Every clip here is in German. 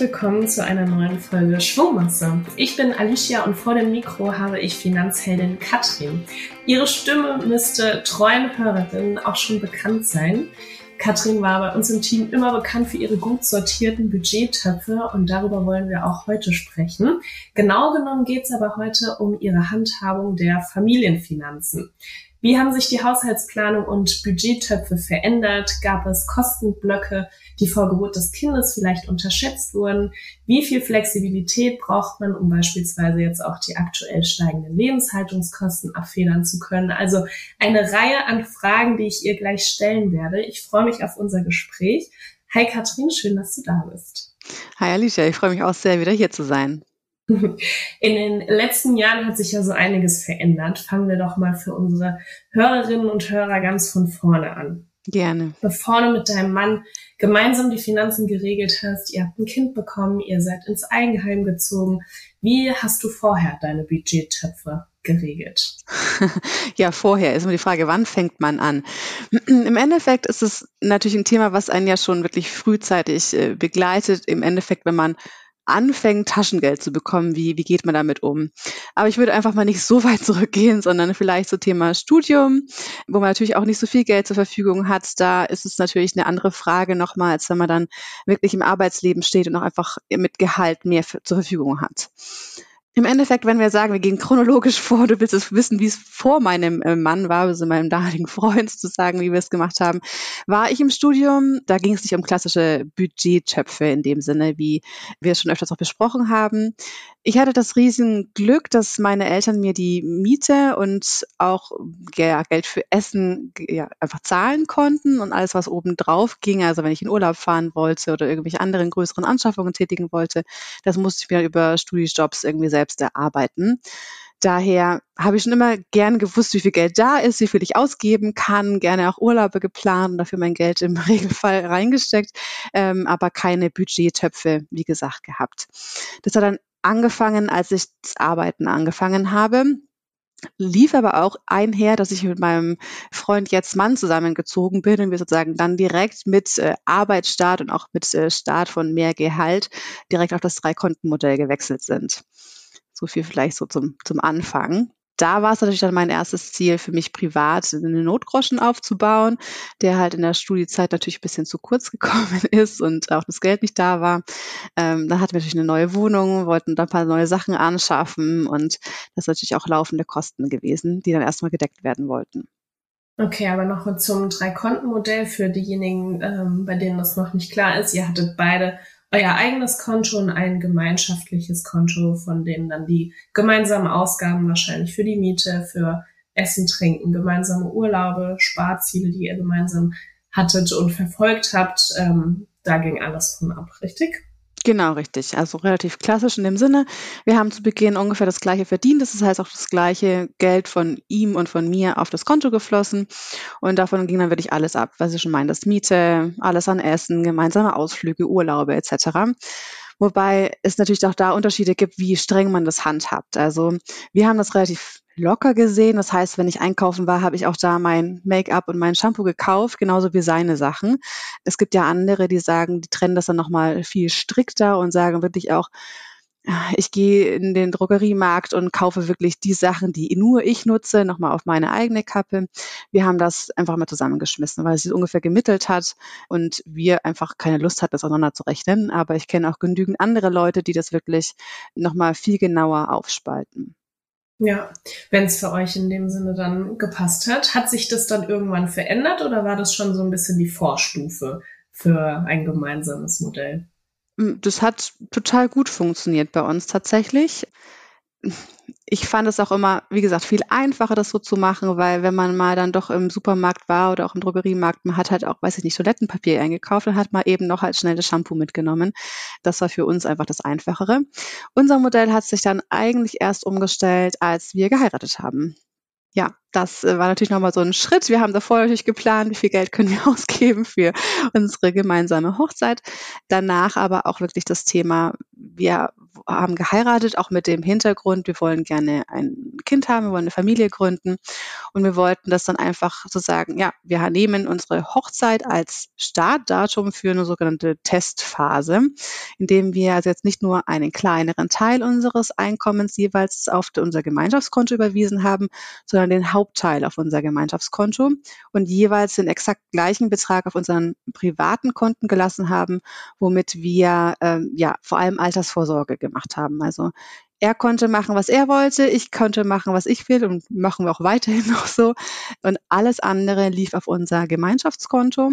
Willkommen zu einer neuen Folge Schwungmasse. Ich bin Alicia und vor dem Mikro habe ich Finanzheldin Katrin. Ihre Stimme müsste treuen Hörerinnen auch schon bekannt sein. Katrin war bei uns im Team immer bekannt für ihre gut sortierten Budgettöpfe und darüber wollen wir auch heute sprechen. Genau genommen geht es aber heute um ihre Handhabung der Familienfinanzen. Wie haben sich die Haushaltsplanung und Budgettöpfe verändert? Gab es Kostenblöcke, die vor Geburt des Kindes vielleicht unterschätzt wurden? Wie viel Flexibilität braucht man, um beispielsweise jetzt auch die aktuell steigenden Lebenshaltungskosten abfedern zu können? Also eine Reihe an Fragen, die ich ihr gleich stellen werde. Ich freue mich auf unser Gespräch. Hi Katrin, schön, dass du da bist. Hi Alicia, ich freue mich auch sehr, wieder hier zu sein. In den letzten Jahren hat sich ja so einiges verändert. Fangen wir doch mal für unsere Hörerinnen und Hörer ganz von vorne an. Gerne. Bevor du mit deinem Mann gemeinsam die Finanzen geregelt hast, ihr habt ein Kind bekommen, ihr seid ins Eigenheim gezogen. Wie hast du vorher deine Budgettöpfe geregelt? ja, vorher ist immer die Frage, wann fängt man an? Im Endeffekt ist es natürlich ein Thema, was einen ja schon wirklich frühzeitig äh, begleitet. Im Endeffekt, wenn man anfängt, Taschengeld zu bekommen, wie, wie geht man damit um? Aber ich würde einfach mal nicht so weit zurückgehen, sondern vielleicht so Thema Studium, wo man natürlich auch nicht so viel Geld zur Verfügung hat. Da ist es natürlich eine andere Frage nochmal, als wenn man dann wirklich im Arbeitsleben steht und auch einfach mit Gehalt mehr zur Verfügung hat. Im Endeffekt, wenn wir sagen, wir gehen chronologisch vor, du willst es wissen, wie es vor meinem äh, Mann war, also meinem damaligen Freund zu sagen, wie wir es gemacht haben, war ich im Studium. Da ging es nicht um klassische Budgettöpfe in dem Sinne, wie wir es schon öfters auch besprochen haben. Ich hatte das riesen Glück, dass meine Eltern mir die Miete und auch ja, Geld für Essen ja, einfach zahlen konnten und alles, was oben drauf ging, also wenn ich in Urlaub fahren wollte oder irgendwelche anderen größeren Anschaffungen tätigen wollte, das musste ich mir über Studiejobs irgendwie selbst selbst erarbeiten. Daher habe ich schon immer gern gewusst, wie viel Geld da ist, wie viel ich ausgeben kann, gerne auch Urlaube geplant und dafür mein Geld im Regelfall reingesteckt, ähm, aber keine Budgettöpfe, wie gesagt, gehabt. Das hat dann angefangen, als ich das Arbeiten angefangen habe lief aber auch einher, dass ich mit meinem Freund jetzt Mann zusammengezogen bin und wir sozusagen dann direkt mit äh, Arbeitsstart und auch mit äh, Start von mehr Gehalt direkt auf das Dreikontenmodell gewechselt sind. So viel vielleicht so zum, zum Anfang. Da war es natürlich dann mein erstes Ziel für mich privat, einen Notgroschen aufzubauen, der halt in der Studiezeit natürlich ein bisschen zu kurz gekommen ist und auch das Geld nicht da war. Ähm, dann hatten wir natürlich eine neue Wohnung, wollten da ein paar neue Sachen anschaffen und das sind natürlich auch laufende Kosten gewesen, die dann erstmal gedeckt werden wollten. Okay, aber noch zum Drei-Konten-Modell für diejenigen, ähm, bei denen das noch nicht klar ist. Ihr hattet beide euer eigenes Konto und ein gemeinschaftliches Konto, von denen dann die gemeinsamen Ausgaben wahrscheinlich für die Miete, für Essen, Trinken, gemeinsame Urlaube, Sparziele, die ihr gemeinsam hattet und verfolgt habt, ähm, da ging alles von ab, richtig? Genau, richtig. Also relativ klassisch in dem Sinne. Wir haben zu Beginn ungefähr das gleiche verdient. Das heißt auch das gleiche Geld von ihm und von mir auf das Konto geflossen. Und davon ging dann wirklich alles ab, was ich schon meine. Das Miete, alles an Essen, gemeinsame Ausflüge, Urlaube etc. Wobei es natürlich auch da Unterschiede gibt, wie streng man das handhabt. Also wir haben das relativ locker gesehen. Das heißt, wenn ich einkaufen war, habe ich auch da mein Make-up und mein Shampoo gekauft, genauso wie seine Sachen. Es gibt ja andere, die sagen, die trennen das dann nochmal viel strikter und sagen wirklich auch, ich gehe in den Drogeriemarkt und kaufe wirklich die Sachen, die nur ich nutze, nochmal auf meine eigene Kappe. Wir haben das einfach mal zusammengeschmissen, weil es sich ungefähr gemittelt hat und wir einfach keine Lust hatten, das auseinander zu rechnen. Aber ich kenne auch genügend andere Leute, die das wirklich nochmal viel genauer aufspalten. Ja, wenn es für euch in dem Sinne dann gepasst hat, hat sich das dann irgendwann verändert oder war das schon so ein bisschen die Vorstufe für ein gemeinsames Modell? Hm, das hat total gut funktioniert bei uns tatsächlich. Ich fand es auch immer, wie gesagt, viel einfacher, das so zu machen, weil wenn man mal dann doch im Supermarkt war oder auch im Drogeriemarkt, man hat halt auch, weiß ich nicht, Toilettenpapier eingekauft und hat mal eben noch halt schnell das Shampoo mitgenommen. Das war für uns einfach das Einfachere. Unser Modell hat sich dann eigentlich erst umgestellt, als wir geheiratet haben ja, das äh, war natürlich nochmal so ein Schritt. Wir haben davor natürlich geplant, wie viel Geld können wir ausgeben für unsere gemeinsame Hochzeit. Danach aber auch wirklich das Thema, wir haben geheiratet, auch mit dem Hintergrund, wir wollen gerne ein Kind haben, wir wollen eine Familie gründen und wir wollten das dann einfach so sagen, ja, wir nehmen unsere Hochzeit als Startdatum für eine sogenannte Testphase, indem wir also jetzt nicht nur einen kleineren Teil unseres Einkommens jeweils auf unser Gemeinschaftskonto überwiesen haben, sondern den Hauptteil auf unser Gemeinschaftskonto und jeweils den exakt gleichen Betrag auf unseren privaten Konten gelassen haben, womit wir ähm, ja vor allem Altersvorsorge gemacht haben. Also er konnte machen, was er wollte, ich konnte machen, was ich will und machen wir auch weiterhin noch so. Und alles andere lief auf unser Gemeinschaftskonto.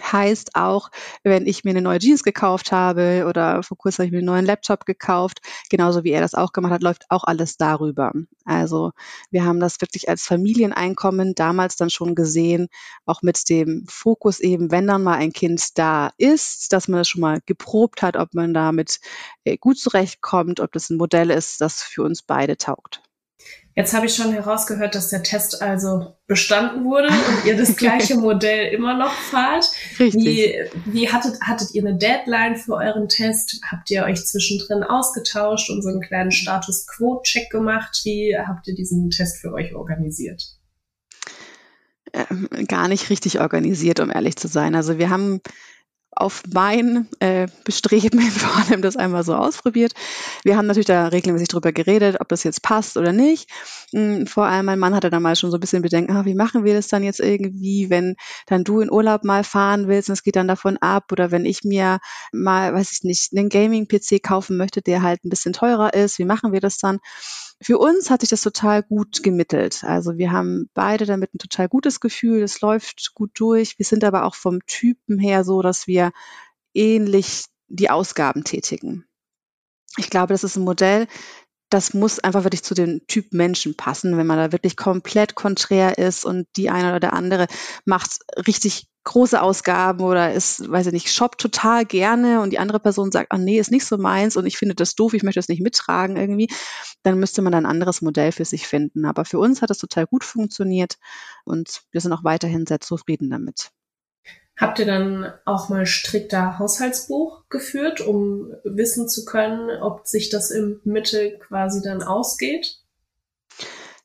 Heißt auch, wenn ich mir eine neue Jeans gekauft habe oder vor kurzem habe ich mir einen neuen Laptop gekauft, genauso wie er das auch gemacht hat, läuft auch alles darüber. Also wir haben das wirklich als Familieneinkommen damals dann schon gesehen, auch mit dem Fokus eben, wenn dann mal ein Kind da ist, dass man das schon mal geprobt hat, ob man damit äh, gut zurechtkommt, ob das ein Modell ist, das für uns beide taugt. Jetzt habe ich schon herausgehört, dass der Test also bestanden wurde und ihr das gleiche Modell immer noch fahrt. Richtig. Wie, wie hattet, hattet ihr eine Deadline für euren Test? Habt ihr euch zwischendrin ausgetauscht und so einen kleinen Status Quo-Check gemacht? Wie habt ihr diesen Test für euch organisiert? Ähm, gar nicht richtig organisiert, um ehrlich zu sein. Also wir haben auf mein äh, Bestreben vor allem das einmal so ausprobiert. Wir haben natürlich da regelmäßig drüber geredet, ob das jetzt passt oder nicht. Hm, vor allem mein Mann hatte dann mal schon so ein bisschen Bedenken, ah, wie machen wir das dann jetzt irgendwie, wenn dann du in Urlaub mal fahren willst und es geht dann davon ab oder wenn ich mir mal, weiß ich nicht, einen Gaming-PC kaufen möchte, der halt ein bisschen teurer ist, wie machen wir das dann? Für uns hat sich das total gut gemittelt. Also wir haben beide damit ein total gutes Gefühl. Es läuft gut durch. Wir sind aber auch vom Typen her so, dass wir ähnlich die Ausgaben tätigen. Ich glaube, das ist ein Modell, das muss einfach wirklich zu dem Typ Menschen passen. Wenn man da wirklich komplett konträr ist und die eine oder der andere macht richtig große Ausgaben oder ist, weiß ich nicht, shoppt total gerne und die andere Person sagt, ah nee, ist nicht so meins und ich finde das doof, ich möchte das nicht mittragen irgendwie, dann müsste man ein anderes Modell für sich finden. Aber für uns hat das total gut funktioniert und wir sind auch weiterhin sehr zufrieden damit. Habt ihr dann auch mal strikter Haushaltsbuch geführt, um wissen zu können, ob sich das im Mitte quasi dann ausgeht?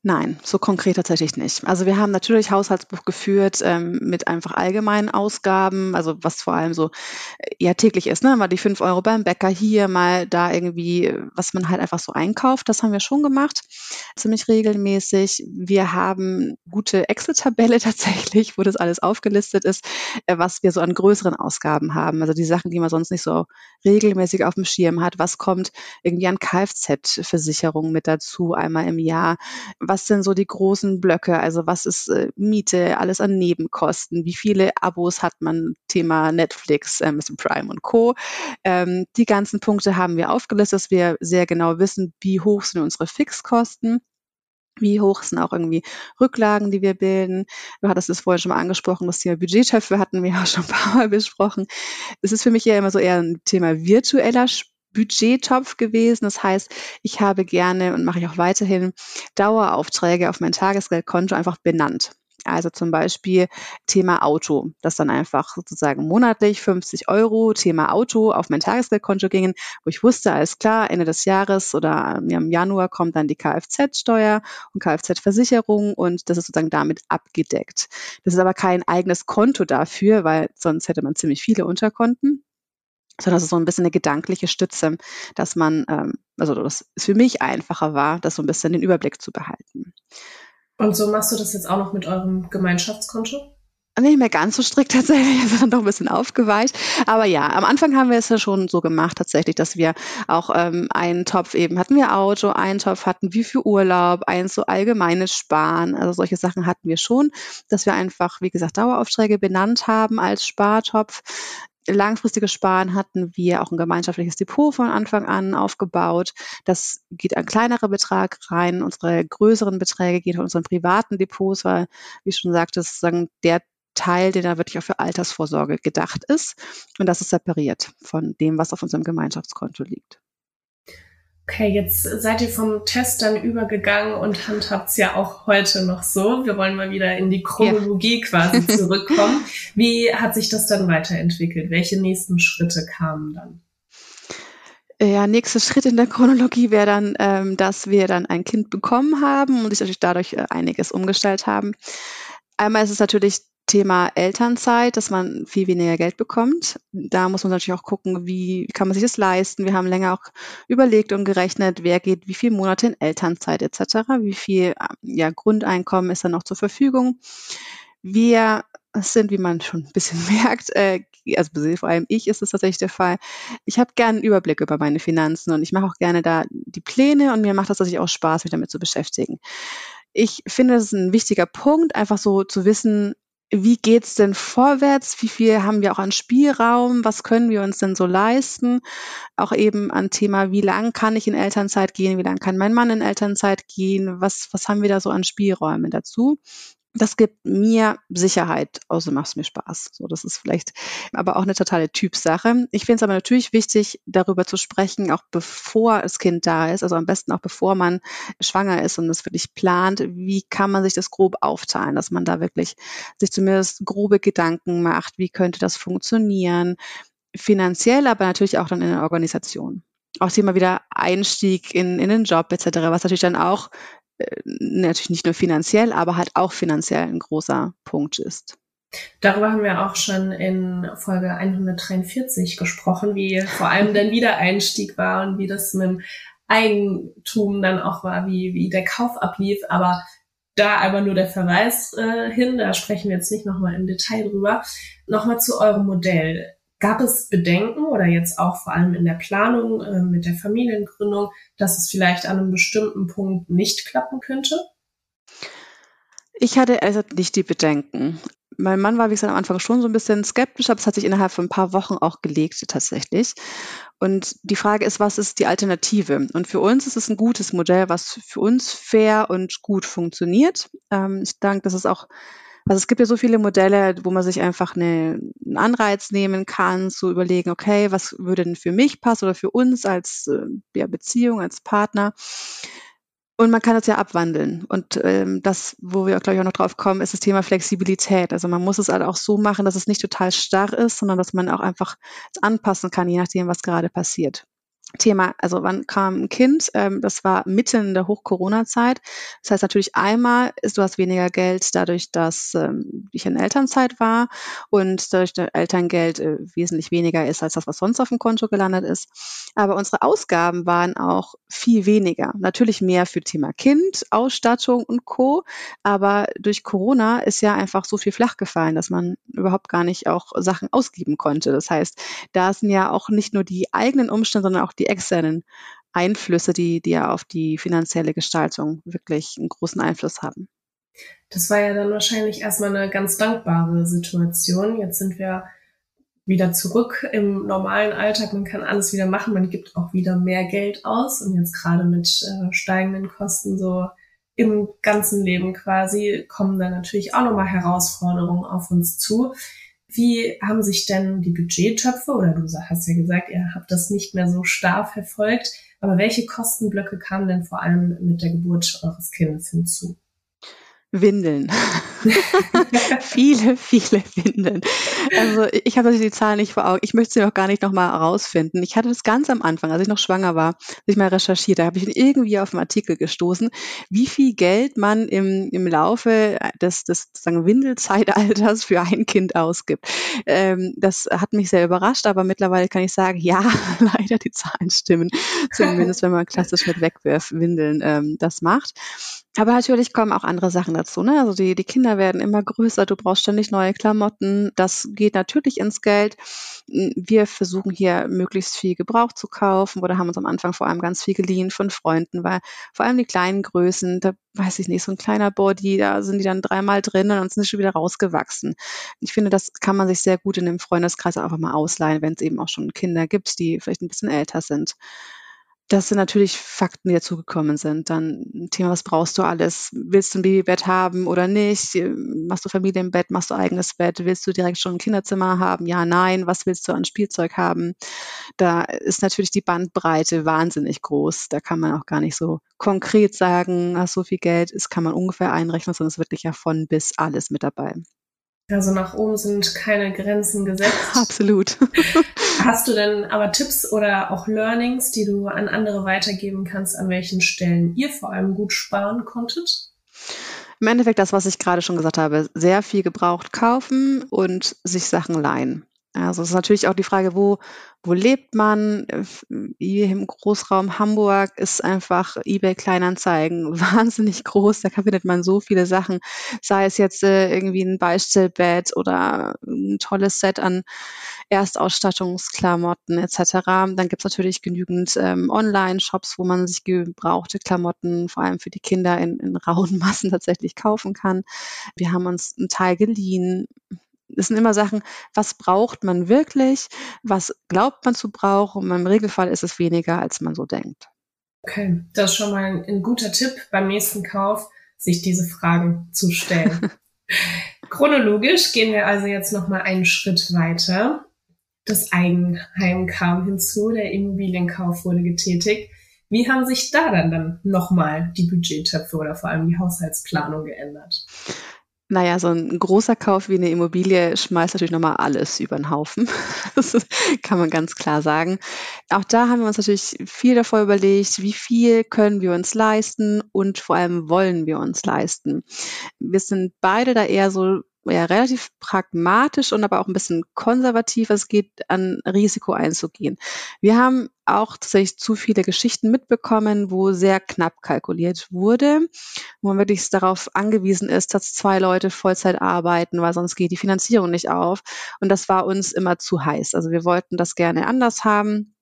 Nein, so konkret tatsächlich nicht. Also wir haben natürlich Haushaltsbuch geführt ähm, mit einfach allgemeinen Ausgaben, also was vor allem so äh, ja täglich ist, ne? Mal die fünf Euro beim Bäcker hier, mal da irgendwie, was man halt einfach so einkauft. Das haben wir schon gemacht, ziemlich regelmäßig. Wir haben gute Excel-Tabelle tatsächlich, wo das alles aufgelistet ist, äh, was wir so an größeren Ausgaben haben. Also die Sachen, die man sonst nicht so regelmäßig auf dem Schirm hat. Was kommt irgendwie an Kfz-Versicherung mit dazu einmal im Jahr? was sind so die großen Blöcke? Also was ist äh, Miete, alles an Nebenkosten? Wie viele Abos hat man? Thema Netflix, Amazon Prime und Co. Ähm, die ganzen Punkte haben wir aufgelistet, dass wir sehr genau wissen, wie hoch sind unsere Fixkosten. Wie hoch sind auch irgendwie Rücklagen, die wir bilden? Du hattest es vorhin schon mal angesprochen, das Thema Budgettöpfe hatten wir ja schon ein paar Mal besprochen. Es ist für mich ja immer so eher ein Thema virtueller Budgettopf gewesen. Das heißt, ich habe gerne und mache ich auch weiterhin Daueraufträge auf mein Tagesgeldkonto einfach benannt. Also zum Beispiel Thema Auto, das dann einfach sozusagen monatlich 50 Euro Thema Auto auf mein Tagesgeldkonto gingen, wo ich wusste, alles klar, Ende des Jahres oder im Januar kommt dann die Kfz-Steuer und Kfz-Versicherung und das ist sozusagen damit abgedeckt. Das ist aber kein eigenes Konto dafür, weil sonst hätte man ziemlich viele Unterkonten sondern es ist so ein bisschen eine gedankliche Stütze, dass man, ähm, also dass es für mich einfacher war, das so ein bisschen den Überblick zu behalten. Und so machst du das jetzt auch noch mit eurem Gemeinschaftskonto? Nicht mehr ganz so strikt tatsächlich, sondern doch ein bisschen aufgeweicht. Aber ja, am Anfang haben wir es ja schon so gemacht tatsächlich, dass wir auch ähm, einen Topf eben hatten wir Auto, einen Topf hatten wir für Urlaub, eins so allgemeines Sparen. Also solche Sachen hatten wir schon, dass wir einfach, wie gesagt, Daueraufträge benannt haben als Spartopf langfristiges Sparen hatten wir auch ein gemeinschaftliches Depot von Anfang an aufgebaut. Das geht ein kleinerer Betrag rein. Unsere größeren Beträge gehen von unseren privaten Depots, weil, wie ich schon sagte, sozusagen der Teil, der da wirklich auch für Altersvorsorge gedacht ist. Und das ist separiert von dem, was auf unserem Gemeinschaftskonto liegt. Okay, jetzt seid ihr vom Test dann übergegangen und handhabt es ja auch heute noch so. Wir wollen mal wieder in die Chronologie ja. quasi zurückkommen. Wie hat sich das dann weiterentwickelt? Welche nächsten Schritte kamen dann? Ja, nächster Schritt in der Chronologie wäre dann, ähm, dass wir dann ein Kind bekommen haben und sich natürlich dadurch äh, einiges umgestellt haben. Einmal ist es natürlich Thema Elternzeit, dass man viel weniger Geld bekommt. Da muss man natürlich auch gucken, wie kann man sich das leisten. Wir haben länger auch überlegt und gerechnet, wer geht wie viele Monate in Elternzeit etc., wie viel ja, Grundeinkommen ist dann noch zur Verfügung. Wir sind, wie man schon ein bisschen merkt, äh, also vor allem ich ist es tatsächlich der Fall. Ich habe gerne einen Überblick über meine Finanzen und ich mache auch gerne da die Pläne und mir macht das tatsächlich auch Spaß, mich damit zu beschäftigen. Ich finde, das ist ein wichtiger Punkt, einfach so zu wissen, wie geht's denn vorwärts? Wie viel haben wir auch an Spielraum? Was können wir uns denn so leisten? Auch eben an Thema, wie lang kann ich in Elternzeit gehen? Wie lang kann mein Mann in Elternzeit gehen? Was, was haben wir da so an Spielräumen dazu? Das gibt mir Sicherheit, außer macht es mir Spaß. So, das ist vielleicht aber auch eine totale Typsache. Ich finde es aber natürlich wichtig, darüber zu sprechen, auch bevor das Kind da ist, also am besten auch bevor man schwanger ist und es wirklich plant, wie kann man sich das grob aufteilen, dass man da wirklich sich zumindest grobe Gedanken macht, wie könnte das funktionieren, finanziell, aber natürlich auch dann in der Organisation auch Thema wieder Einstieg in, in den Job etc., was natürlich dann auch natürlich nicht nur finanziell, aber halt auch finanziell ein großer Punkt ist. Darüber haben wir auch schon in Folge 143 gesprochen, wie vor allem der Wiedereinstieg war und wie das mit dem Eigentum dann auch war, wie, wie der Kauf ablief. Aber da aber nur der Verweis äh, hin, da sprechen wir jetzt nicht nochmal im Detail drüber. Nochmal zu eurem Modell. Gab es Bedenken oder jetzt auch vor allem in der Planung äh, mit der Familiengründung, dass es vielleicht an einem bestimmten Punkt nicht klappen könnte? Ich hatte also nicht die Bedenken. Mein Mann war, wie gesagt, am Anfang schon so ein bisschen skeptisch, aber es hat sich innerhalb von ein paar Wochen auch gelegt tatsächlich. Und die Frage ist, was ist die Alternative? Und für uns ist es ein gutes Modell, was für uns fair und gut funktioniert. Ähm, ich denke, das ist auch also es gibt ja so viele Modelle, wo man sich einfach eine, einen Anreiz nehmen kann, zu überlegen, okay, was würde denn für mich passen oder für uns als äh, ja, Beziehung, als Partner. Und man kann das ja abwandeln. Und ähm, das, wo wir, glaube ich, auch noch drauf kommen, ist das Thema Flexibilität. Also man muss es halt auch so machen, dass es nicht total starr ist, sondern dass man auch einfach anpassen kann, je nachdem, was gerade passiert. Thema, also wann kam ein Kind? Ähm, das war mitten in der Hoch-Corona-Zeit. Das heißt natürlich einmal ist, du hast weniger Geld dadurch, dass ähm, ich in Elternzeit war und dadurch das Elterngeld äh, wesentlich weniger ist als das, was sonst auf dem Konto gelandet ist. Aber unsere Ausgaben waren auch viel weniger. Natürlich mehr für Thema Kind, Ausstattung und Co. Aber durch Corona ist ja einfach so viel flach gefallen, dass man überhaupt gar nicht auch Sachen ausgeben konnte. Das heißt, da sind ja auch nicht nur die eigenen Umstände, sondern auch die externen Einflüsse, die, die ja auf die finanzielle Gestaltung wirklich einen großen Einfluss haben. Das war ja dann wahrscheinlich erstmal eine ganz dankbare Situation. Jetzt sind wir wieder zurück im normalen Alltag. Man kann alles wieder machen. Man gibt auch wieder mehr Geld aus. Und jetzt gerade mit äh, steigenden Kosten so im ganzen Leben quasi kommen da natürlich auch nochmal Herausforderungen auf uns zu. Wie haben sich denn die Budgettöpfe, oder du hast ja gesagt, ihr habt das nicht mehr so starr verfolgt, aber welche Kostenblöcke kamen denn vor allem mit der Geburt eures Kindes hinzu? Windeln. viele, viele Windeln. Also ich habe die Zahlen nicht vor Augen. Ich möchte sie auch gar nicht nochmal herausfinden. Ich hatte das ganz am Anfang, als ich noch schwanger war, als ich mal recherchiert, da habe ich irgendwie auf einen Artikel gestoßen, wie viel Geld man im, im Laufe des, des sagen, Windelzeitalters für ein Kind ausgibt. Ähm, das hat mich sehr überrascht, aber mittlerweile kann ich sagen, ja, leider die Zahlen stimmen. Zumindest wenn man klassisch mit Wegwerfwindeln ähm, das macht. Aber natürlich kommen auch andere Sachen dazu. Ne? Also die, die Kinder werden immer größer, du brauchst ständig neue Klamotten. Das geht natürlich ins Geld. Wir versuchen hier möglichst viel Gebrauch zu kaufen oder haben uns am Anfang vor allem ganz viel geliehen von Freunden, weil vor allem die kleinen Größen, da weiß ich nicht, so ein kleiner Body, da sind die dann dreimal drin und sind schon wieder rausgewachsen. Ich finde, das kann man sich sehr gut in dem Freundeskreis einfach mal ausleihen, wenn es eben auch schon Kinder gibt, die vielleicht ein bisschen älter sind. Das sind natürlich Fakten, die dazugekommen sind. Dann ein Thema, was brauchst du alles? Willst du ein Babybett haben oder nicht? Machst du Familienbett? Machst du eigenes Bett? Willst du direkt schon ein Kinderzimmer haben? Ja, nein. Was willst du an Spielzeug haben? Da ist natürlich die Bandbreite wahnsinnig groß. Da kann man auch gar nicht so konkret sagen, ach, so viel Geld ist, kann man ungefähr einrechnen, sondern es ist wirklich ja von bis alles mit dabei. Also nach oben sind keine Grenzen gesetzt. Absolut. Hast du denn aber Tipps oder auch Learnings, die du an andere weitergeben kannst, an welchen Stellen ihr vor allem gut sparen konntet? Im Endeffekt das, was ich gerade schon gesagt habe, sehr viel gebraucht kaufen und sich Sachen leihen. Also es ist natürlich auch die Frage, wo, wo lebt man? Hier im Großraum Hamburg ist einfach eBay Kleinanzeigen wahnsinnig groß. Da findet man so viele Sachen, sei es jetzt äh, irgendwie ein Beistellbett oder ein tolles Set an Erstausstattungsklamotten etc. Dann gibt es natürlich genügend ähm, Online-Shops, wo man sich gebrauchte Klamotten, vor allem für die Kinder, in, in rauen Massen tatsächlich kaufen kann. Wir haben uns einen Teil geliehen es sind immer Sachen, was braucht man wirklich, was glaubt man zu brauchen. Und im Regelfall ist es weniger, als man so denkt. Okay, das ist schon mal ein, ein guter Tipp beim nächsten Kauf, sich diese Fragen zu stellen. Chronologisch gehen wir also jetzt noch mal einen Schritt weiter. Das Eigenheim kam hinzu, der Immobilienkauf wurde getätigt. Wie haben sich da dann, dann nochmal die Budgettöpfe oder vor allem die Haushaltsplanung geändert? Naja, so ein großer Kauf wie eine Immobilie schmeißt natürlich nochmal alles über den Haufen. Das kann man ganz klar sagen. Auch da haben wir uns natürlich viel davor überlegt, wie viel können wir uns leisten und vor allem wollen wir uns leisten. Wir sind beide da eher so ja, relativ pragmatisch und aber auch ein bisschen konservativ, es geht an Risiko einzugehen. Wir haben auch tatsächlich zu viele Geschichten mitbekommen, wo sehr knapp kalkuliert wurde, wo man wirklich darauf angewiesen ist, dass zwei Leute Vollzeit arbeiten, weil sonst geht die Finanzierung nicht auf. Und das war uns immer zu heiß. Also wir wollten das gerne anders haben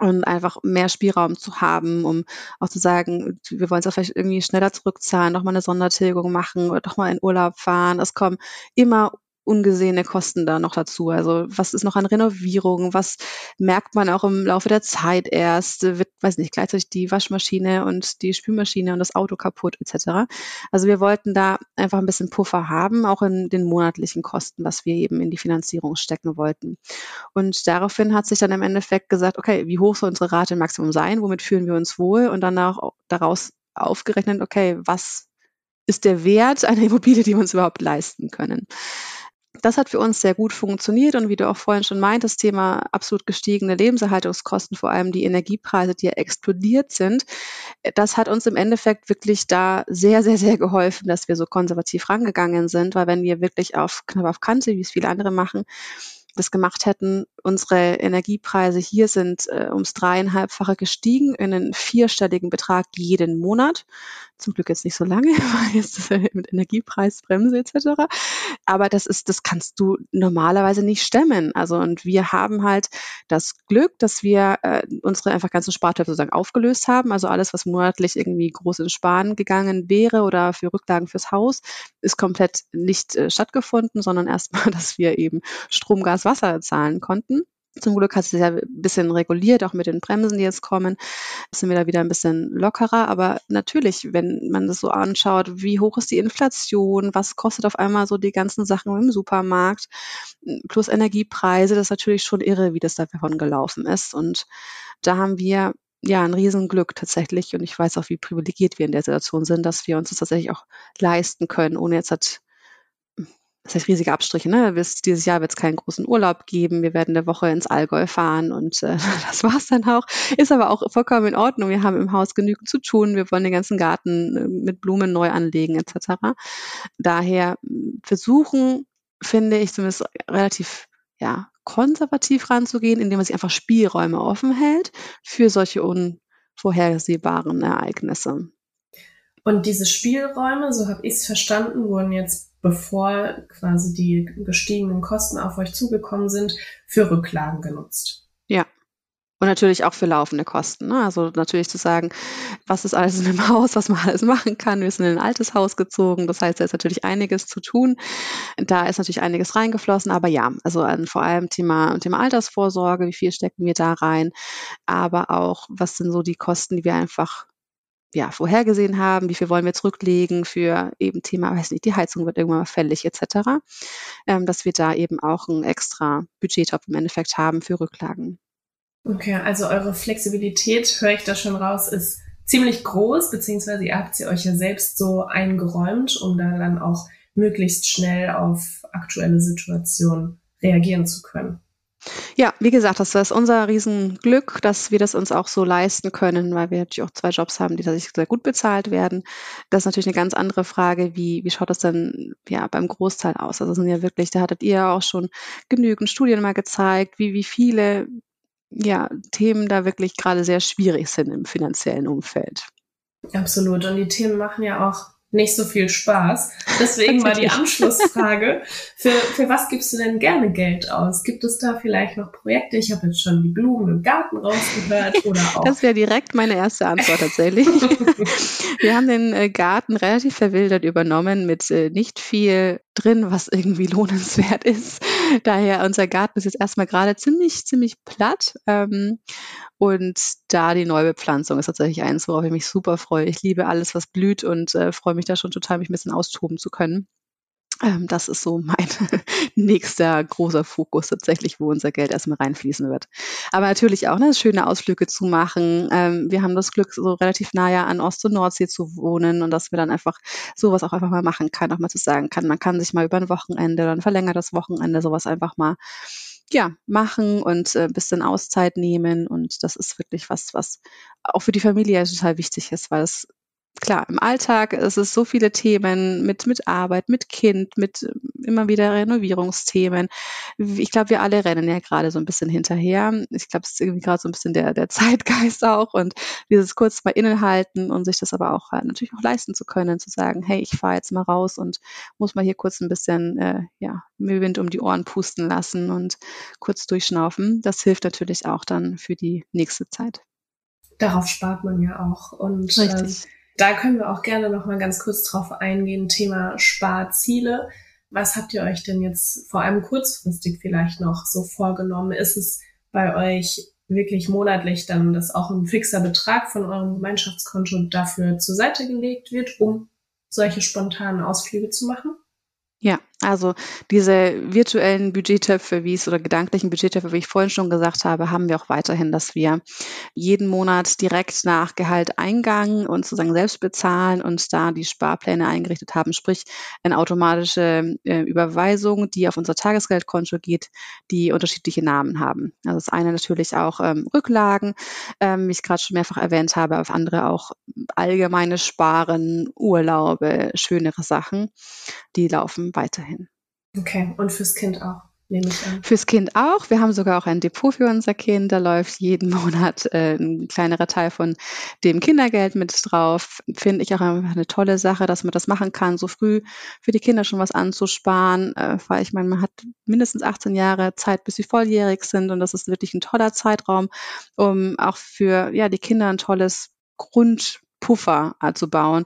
und einfach mehr Spielraum zu haben, um auch zu sagen, wir wollen es auch vielleicht irgendwie schneller zurückzahlen, nochmal eine Sondertilgung machen oder doch mal in Urlaub fahren. Es kommen immer ungesehene Kosten da noch dazu? Also was ist noch an Renovierung? Was merkt man auch im Laufe der Zeit erst? Wird, weiß nicht, gleichzeitig die Waschmaschine und die Spülmaschine und das Auto kaputt etc. Also wir wollten da einfach ein bisschen Puffer haben, auch in den monatlichen Kosten, was wir eben in die Finanzierung stecken wollten. Und daraufhin hat sich dann im Endeffekt gesagt, okay, wie hoch soll unsere Rate im Maximum sein? Womit fühlen wir uns wohl? Und danach daraus aufgerechnet, okay, was ist der Wert einer Immobilie, die wir uns überhaupt leisten können. Das hat für uns sehr gut funktioniert und wie du auch vorhin schon meintest, Thema absolut gestiegene Lebenserhaltungskosten, vor allem die Energiepreise, die ja explodiert sind, das hat uns im Endeffekt wirklich da sehr, sehr, sehr geholfen, dass wir so konservativ rangegangen sind, weil wenn wir wirklich auf knapp auf Kante, wie es viele andere machen, das gemacht hätten. Unsere Energiepreise hier sind äh, ums dreieinhalbfache gestiegen in einen vierstelligen Betrag jeden Monat. Zum Glück jetzt nicht so lange, weil jetzt äh, mit Energiepreisbremse etc. Aber das ist, das kannst du normalerweise nicht stemmen. Also und wir haben halt das Glück, dass wir äh, unsere einfach ganzen Spartöpfe sozusagen aufgelöst haben. Also alles, was monatlich irgendwie groß ins Sparen gegangen wäre oder für Rücklagen fürs Haus, ist komplett nicht äh, stattgefunden, sondern erstmal, dass wir eben Strom, Gas, Wasser zahlen konnten. Zum Glück hat es ja ein bisschen reguliert, auch mit den Bremsen, die jetzt kommen, sind wir da wieder ein bisschen lockerer. Aber natürlich, wenn man das so anschaut, wie hoch ist die Inflation, was kostet auf einmal so die ganzen Sachen im Supermarkt, plus Energiepreise, das ist natürlich schon irre, wie das davon gelaufen ist. Und da haben wir ja ein Riesenglück tatsächlich. Und ich weiß auch, wie privilegiert wir in der Situation sind, dass wir uns das tatsächlich auch leisten können, ohne jetzt halt das heißt riesige Abstriche, ne? Dieses Jahr wird es keinen großen Urlaub geben. Wir werden eine Woche ins Allgäu fahren und äh, das war's dann auch. Ist aber auch vollkommen in Ordnung. Wir haben im Haus genügend zu tun. Wir wollen den ganzen Garten äh, mit Blumen neu anlegen etc. Daher hm, versuchen, finde ich zumindest relativ ja, konservativ ranzugehen, indem man sich einfach Spielräume offen hält für solche unvorhersehbaren Ereignisse. Und diese Spielräume, so habe ich es verstanden, wurden jetzt bevor quasi die gestiegenen Kosten auf euch zugekommen sind, für Rücklagen genutzt. Ja. Und natürlich auch für laufende Kosten. Ne? Also natürlich zu sagen, was ist alles in dem Haus, was man alles machen kann. Wir sind in ein altes Haus gezogen. Das heißt, da ist natürlich einiges zu tun. Da ist natürlich einiges reingeflossen. Aber ja, also an vor allem Thema, Thema Altersvorsorge, wie viel stecken wir da rein. Aber auch, was sind so die Kosten, die wir einfach ja, vorhergesehen haben, wie viel wollen wir zurücklegen für eben Thema, weiß nicht, die Heizung wird irgendwann mal fällig etc., ähm, dass wir da eben auch ein extra Budgettopf im Endeffekt haben für Rücklagen. Okay, also eure Flexibilität, höre ich da schon raus, ist ziemlich groß, beziehungsweise ihr habt sie euch ja selbst so eingeräumt, um da dann auch möglichst schnell auf aktuelle Situationen reagieren zu können. Ja, wie gesagt, das ist unser Riesenglück, dass wir das uns auch so leisten können, weil wir natürlich auch zwei Jobs haben, die tatsächlich sehr gut bezahlt werden. Das ist natürlich eine ganz andere Frage, wie, wie schaut das denn ja beim Großteil aus? Also sind ja wirklich, da hattet ihr ja auch schon genügend Studien mal gezeigt, wie, wie viele ja, Themen da wirklich gerade sehr schwierig sind im finanziellen Umfeld. Absolut. Und die Themen machen ja auch nicht so viel Spaß. Deswegen war die Anschlussfrage, für, für was gibst du denn gerne Geld aus? Gibt es da vielleicht noch Projekte? Ich habe jetzt schon die Blumen im Garten rausgehört oder auch. Das wäre direkt meine erste Antwort tatsächlich. Wir haben den äh, Garten relativ verwildert übernommen mit äh, nicht viel drin, was irgendwie lohnenswert ist. Daher unser Garten ist jetzt erstmal gerade ziemlich, ziemlich platt. Ähm, und da die Neubepflanzung ist tatsächlich eins, worauf ich mich super freue. Ich liebe alles, was blüht und äh, freue mich da schon total, mich ein bisschen austoben zu können. Ähm, das ist so mein nächster großer Fokus tatsächlich, wo unser Geld erstmal reinfließen wird. Aber natürlich auch ne, schöne Ausflüge zu machen. Ähm, wir haben das Glück, so relativ nahe an Ost- und Nordsee zu wohnen und dass wir dann einfach sowas auch einfach mal machen kann, auch mal zu sagen kann, man kann sich mal über ein Wochenende oder ein verlängertes Wochenende sowas einfach mal ja, machen und äh, bisschen Auszeit nehmen. Und das ist wirklich was, was auch für die Familie total wichtig ist, weil es klar, im Alltag ist es so viele Themen mit, mit Arbeit, mit Kind, mit ähm, immer wieder Renovierungsthemen. Ich glaube, wir alle rennen ja gerade so ein bisschen hinterher. Ich glaube, es ist irgendwie gerade so ein bisschen der, der Zeitgeist auch und dieses kurz mal innehalten und sich das aber auch halt natürlich auch leisten zu können, zu sagen, hey, ich fahre jetzt mal raus und muss mal hier kurz ein bisschen, äh, ja, Müllwind um die Ohren pusten lassen und kurz durchschnaufen. Das hilft natürlich auch dann für die nächste Zeit. Darauf spart man ja auch und Richtig. Äh, da können wir auch gerne noch mal ganz kurz drauf eingehen, Thema Sparziele. Was habt ihr euch denn jetzt vor allem kurzfristig vielleicht noch so vorgenommen? Ist es bei euch wirklich monatlich dann, dass auch ein fixer Betrag von eurem Gemeinschaftskonto dafür zur Seite gelegt wird, um solche spontanen Ausflüge zu machen? Ja, also diese virtuellen Budgettöpfe, wie es oder gedanklichen Budgettöpfe, wie ich vorhin schon gesagt habe, haben wir auch weiterhin, dass wir jeden Monat direkt nach Gehalteingang und sozusagen selbst bezahlen und da die Sparpläne eingerichtet haben, sprich eine automatische äh, Überweisung, die auf unser Tagesgeldkonto geht, die unterschiedliche Namen haben. Also das eine natürlich auch ähm, Rücklagen, ähm, wie ich gerade schon mehrfach erwähnt habe, auf andere auch allgemeine Sparen, Urlaube, schönere Sachen, die laufen weiterhin. Okay, und fürs Kind auch? Fürs Kind auch. Wir haben sogar auch ein Depot für unser Kind. Da läuft jeden Monat äh, ein kleinerer Teil von dem Kindergeld mit drauf. Finde ich auch einfach eine tolle Sache, dass man das machen kann, so früh für die Kinder schon was anzusparen. Äh, weil ich meine, man hat mindestens 18 Jahre Zeit, bis sie volljährig sind. Und das ist wirklich ein toller Zeitraum, um auch für ja, die Kinder ein tolles Grundpuffer zu bauen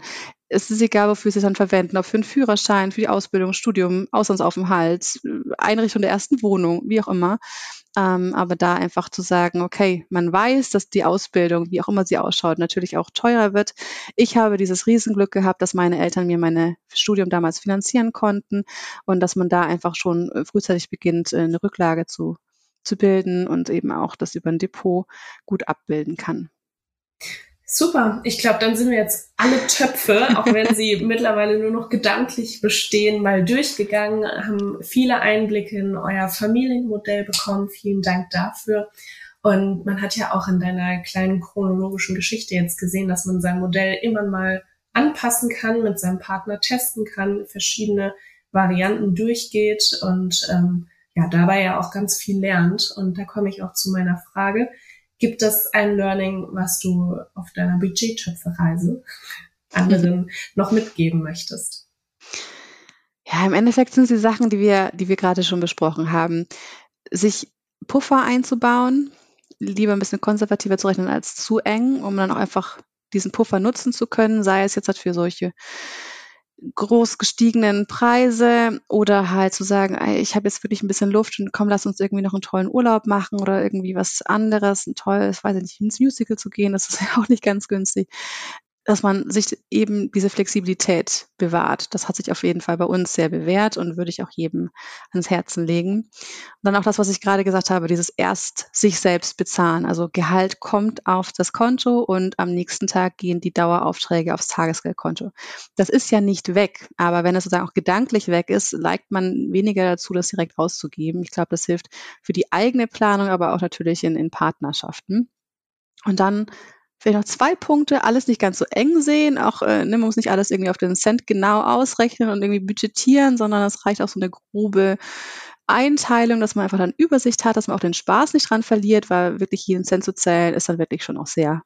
es ist egal, wofür sie es dann verwenden, ob für einen Führerschein, für die Ausbildung, Studium, Auslandsaufenthalt, Einrichtung der ersten Wohnung, wie auch immer. Ähm, aber da einfach zu sagen, okay, man weiß, dass die Ausbildung, wie auch immer sie ausschaut, natürlich auch teurer wird. Ich habe dieses Riesenglück gehabt, dass meine Eltern mir mein Studium damals finanzieren konnten und dass man da einfach schon frühzeitig beginnt, eine Rücklage zu, zu bilden und eben auch das über ein Depot gut abbilden kann. Super. Ich glaube, dann sind wir jetzt alle Töpfe, auch wenn sie mittlerweile nur noch gedanklich bestehen, mal durchgegangen, haben viele Einblicke in euer Familienmodell bekommen. Vielen Dank dafür. Und man hat ja auch in deiner kleinen chronologischen Geschichte jetzt gesehen, dass man sein Modell immer mal anpassen kann, mit seinem Partner testen kann, verschiedene Varianten durchgeht und ähm, ja, dabei ja auch ganz viel lernt. Und da komme ich auch zu meiner Frage. Gibt es ein Learning, was du auf deiner Budgettöpfe-Reise anderen noch mitgeben möchtest? Ja, im Endeffekt sind es die Sachen, die wir, die wir gerade schon besprochen haben. Sich Puffer einzubauen, lieber ein bisschen konservativer zu rechnen als zu eng, um dann auch einfach diesen Puffer nutzen zu können, sei es jetzt halt für solche groß gestiegenen Preise oder halt zu sagen, ich habe jetzt wirklich ein bisschen Luft und komm, lass uns irgendwie noch einen tollen Urlaub machen oder irgendwie was anderes, ein tolles, weiß ich nicht, ins Musical zu gehen, das ist ja auch nicht ganz günstig. Dass man sich eben diese Flexibilität bewahrt. Das hat sich auf jeden Fall bei uns sehr bewährt und würde ich auch jedem ans Herzen legen. Und dann auch das, was ich gerade gesagt habe, dieses erst sich selbst bezahlen. Also Gehalt kommt auf das Konto und am nächsten Tag gehen die Daueraufträge aufs Tagesgeldkonto. Das ist ja nicht weg, aber wenn es sozusagen auch gedanklich weg ist, neigt man weniger dazu, das direkt auszugeben. Ich glaube, das hilft für die eigene Planung, aber auch natürlich in, in Partnerschaften. Und dann vielleicht noch zwei Punkte, alles nicht ganz so eng sehen, auch äh, ne, man muss nicht alles irgendwie auf den Cent genau ausrechnen und irgendwie budgetieren, sondern es reicht auch so eine grobe Einteilung, dass man einfach dann Übersicht hat, dass man auch den Spaß nicht dran verliert, weil wirklich jeden Cent zu zählen ist dann wirklich schon auch sehr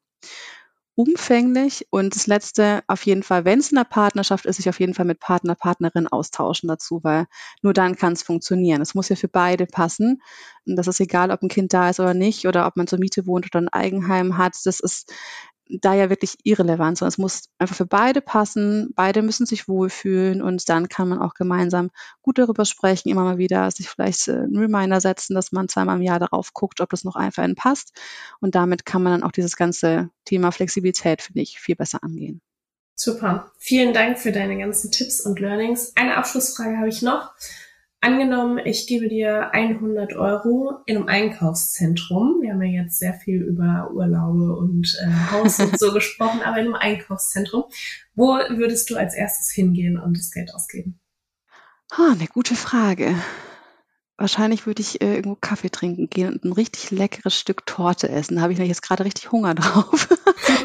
umfänglich. Und das Letzte, auf jeden Fall, wenn es in einer Partnerschaft ist, sich auf jeden Fall mit Partner, Partnerin austauschen dazu, weil nur dann kann es funktionieren. Es muss ja für beide passen. Und das ist egal, ob ein Kind da ist oder nicht, oder ob man zur Miete wohnt oder ein Eigenheim hat. Das ist da ja wirklich irrelevant, sondern es muss einfach für beide passen, beide müssen sich wohlfühlen und dann kann man auch gemeinsam gut darüber sprechen, immer mal wieder sich vielleicht äh, einen Reminder setzen, dass man zweimal im Jahr darauf guckt, ob das noch einfach passt und damit kann man dann auch dieses ganze Thema Flexibilität, finde ich, viel besser angehen. Super. Vielen Dank für deine ganzen Tipps und Learnings. Eine Abschlussfrage habe ich noch. Angenommen, ich gebe dir 100 Euro in einem Einkaufszentrum. Wir haben ja jetzt sehr viel über Urlaube und äh, Haus und so gesprochen, aber in einem Einkaufszentrum. Wo würdest du als erstes hingehen und das Geld ausgeben? Ah, eine gute Frage. Wahrscheinlich würde ich äh, irgendwo Kaffee trinken gehen und ein richtig leckeres Stück Torte essen. Da habe ich jetzt gerade richtig Hunger drauf.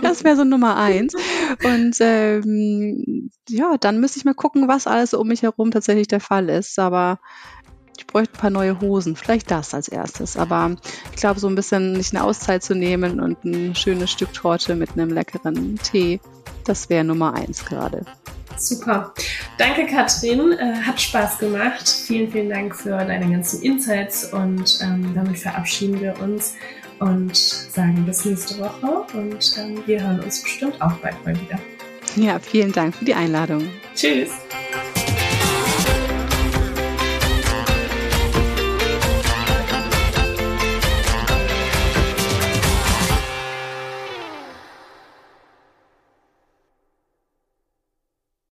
das wäre so Nummer eins. Und ähm, ja, dann müsste ich mal gucken, was alles um mich herum tatsächlich der Fall ist. Aber ich bräuchte ein paar neue Hosen. Vielleicht das als erstes. Aber ich glaube, so ein bisschen nicht eine Auszeit zu nehmen und ein schönes Stück Torte mit einem leckeren Tee, das wäre Nummer eins gerade. Super. Danke, Katrin. Äh, hat Spaß gemacht. Vielen, vielen Dank für deine ganzen Insights und ähm, damit verabschieden wir uns und sagen bis nächste Woche und ähm, wir hören uns bestimmt auch bald mal wieder. Ja, vielen Dank für die Einladung. Tschüss.